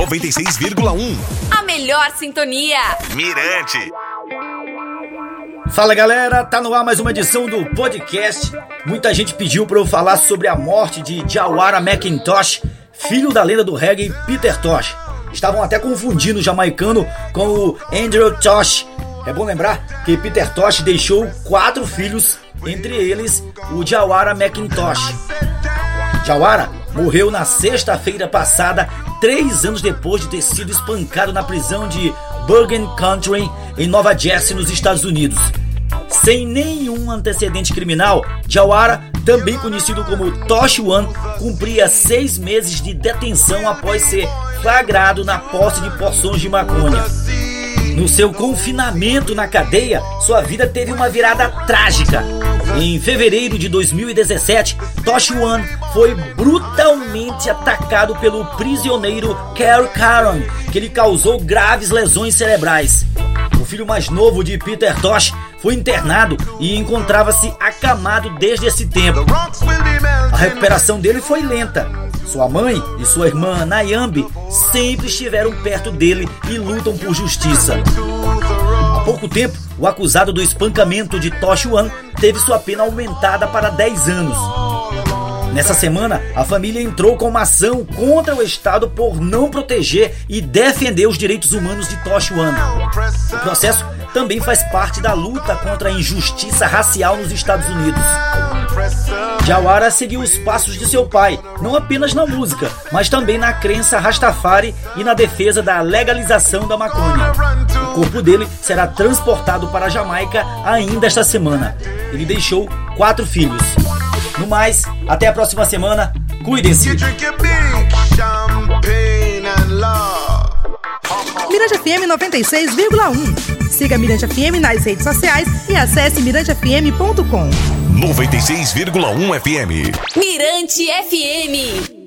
96,1. A melhor sintonia. Mirante. Fala galera, tá no ar mais uma edição do podcast. Muita gente pediu para eu falar sobre a morte de Jawara McIntosh, filho da lenda do reggae Peter Tosh. Estavam até confundindo o jamaicano com o Andrew Tosh. É bom lembrar que Peter Tosh deixou quatro filhos, entre eles o Jawara McIntosh. Jawara morreu na sexta-feira passada, três anos depois de ter sido espancado na prisão de Bergen Country, em Nova Jersey, nos Estados Unidos. Sem nenhum antecedente criminal, Jawara, também conhecido como Tosh One, cumpria seis meses de detenção após ser flagrado na posse de porções de maconha. No seu confinamento na cadeia, sua vida teve uma virada trágica. Em fevereiro de 2017, Tosh One foi brutalmente atacado pelo prisioneiro Kerry Caron, que lhe causou graves lesões cerebrais. O filho mais novo de Peter Tosh foi internado e encontrava-se acamado desde esse tempo. A recuperação dele foi lenta. Sua mãe e sua irmã Nayambi sempre estiveram perto dele e lutam por justiça. Pouco tempo, o acusado do espancamento de Tosh One teve sua pena aumentada para 10 anos. Nessa semana, a família entrou com uma ação contra o Estado por não proteger e defender os direitos humanos de Tosh One. O processo também faz parte da luta contra a injustiça racial nos Estados Unidos. Jawara seguiu os passos de seu pai, não apenas na música, mas também na crença Rastafari e na defesa da legalização da maconha. O corpo dele será transportado para a Jamaica ainda esta semana. Ele deixou quatro filhos. No mais, até a próxima semana. Cuidem-se. Mirante FM 96,1. Siga Mirante FM nas redes sociais e acesse mirantefm.com. 96,1 FM. Mirante FM.